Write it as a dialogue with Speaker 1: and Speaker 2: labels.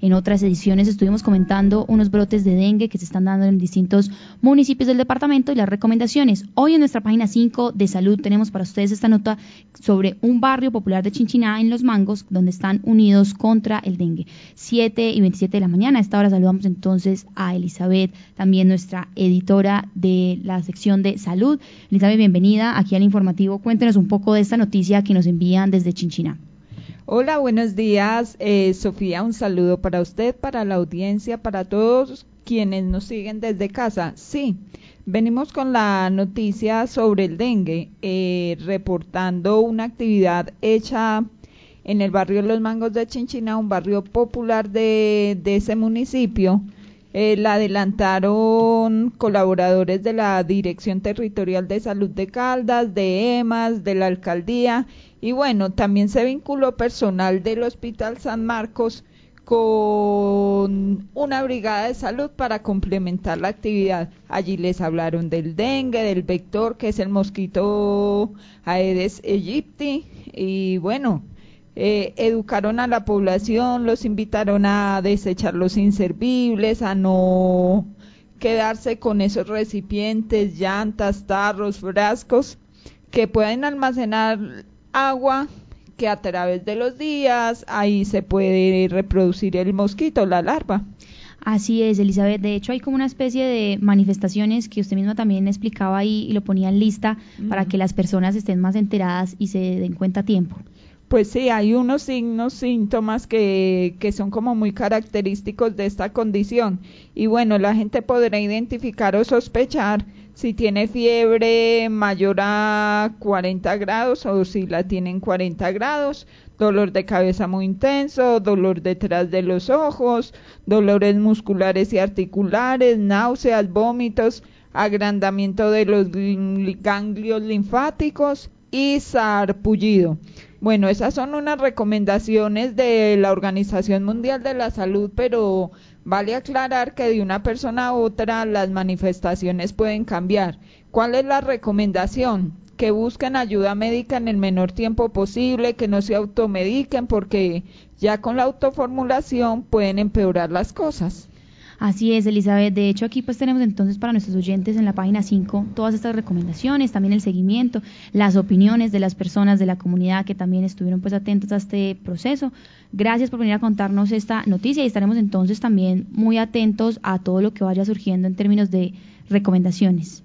Speaker 1: En otras ediciones estuvimos comentando unos brotes de dengue que se están dando en distintos municipios del departamento y las recomendaciones. Hoy en nuestra página 5 de salud tenemos para ustedes esta nota sobre un barrio popular de Chinchiná en Los Mangos, donde están unidos contra el dengue. 7 y 27 de la mañana. A esta hora saludamos entonces a Elizabeth, también nuestra editora de la sección de salud. Elizabeth, bienvenida aquí al informativo. Cuéntenos un poco de esta noticia que nos envían desde Chinchiná.
Speaker 2: Hola, buenos días. Eh, Sofía, un saludo para usted, para la audiencia, para todos quienes nos siguen desde casa. Sí, venimos con la noticia sobre el dengue, eh, reportando una actividad hecha en el barrio Los Mangos de Chinchina, un barrio popular de, ese municipio. Eh, la adelantaron colaboradores de la Dirección Territorial de Salud de Caldas, de EMAS, de la Alcaldía y bueno, también se vinculó personal del Hospital San Marcos con una brigada de salud para complementar la actividad. Allí les hablaron del dengue, del vector que es el mosquito Aedes aegypti y bueno, eh, educaron a la población, los invitaron a desechar los inservibles, a no quedarse con esos recipientes, llantas, tarros, frascos que pueden almacenar agua que a través de los días ahí se puede reproducir el mosquito, la larva.
Speaker 1: Así es, Elizabeth. De hecho, hay como una especie de manifestaciones que usted misma también explicaba ahí y lo ponía en lista para que las personas estén más enteradas y se den cuenta a tiempo.
Speaker 2: Pues sí, hay unos signos, síntomas que, que son como muy característicos de esta condición. Y bueno, la gente podrá identificar o sospechar si tiene fiebre mayor a 40 grados o si la tienen 40 grados, dolor de cabeza muy intenso, dolor detrás de los ojos, dolores musculares y articulares, náuseas, vómitos, agrandamiento de los ganglios linfáticos y sarpullido. Bueno, esas son unas recomendaciones de la Organización Mundial de la Salud, pero vale aclarar que de una persona a otra las manifestaciones pueden cambiar. ¿Cuál es la recomendación? Que busquen ayuda médica en el menor tiempo posible, que no se automediquen porque ya con la autoformulación pueden empeorar las cosas.
Speaker 1: Así es, Elizabeth. De hecho, aquí pues tenemos entonces para nuestros oyentes en la página 5 todas estas recomendaciones, también el seguimiento, las opiniones de las personas de la comunidad que también estuvieron pues atentos a este proceso. Gracias por venir a contarnos esta noticia y estaremos entonces también muy atentos a todo lo que vaya surgiendo en términos de recomendaciones.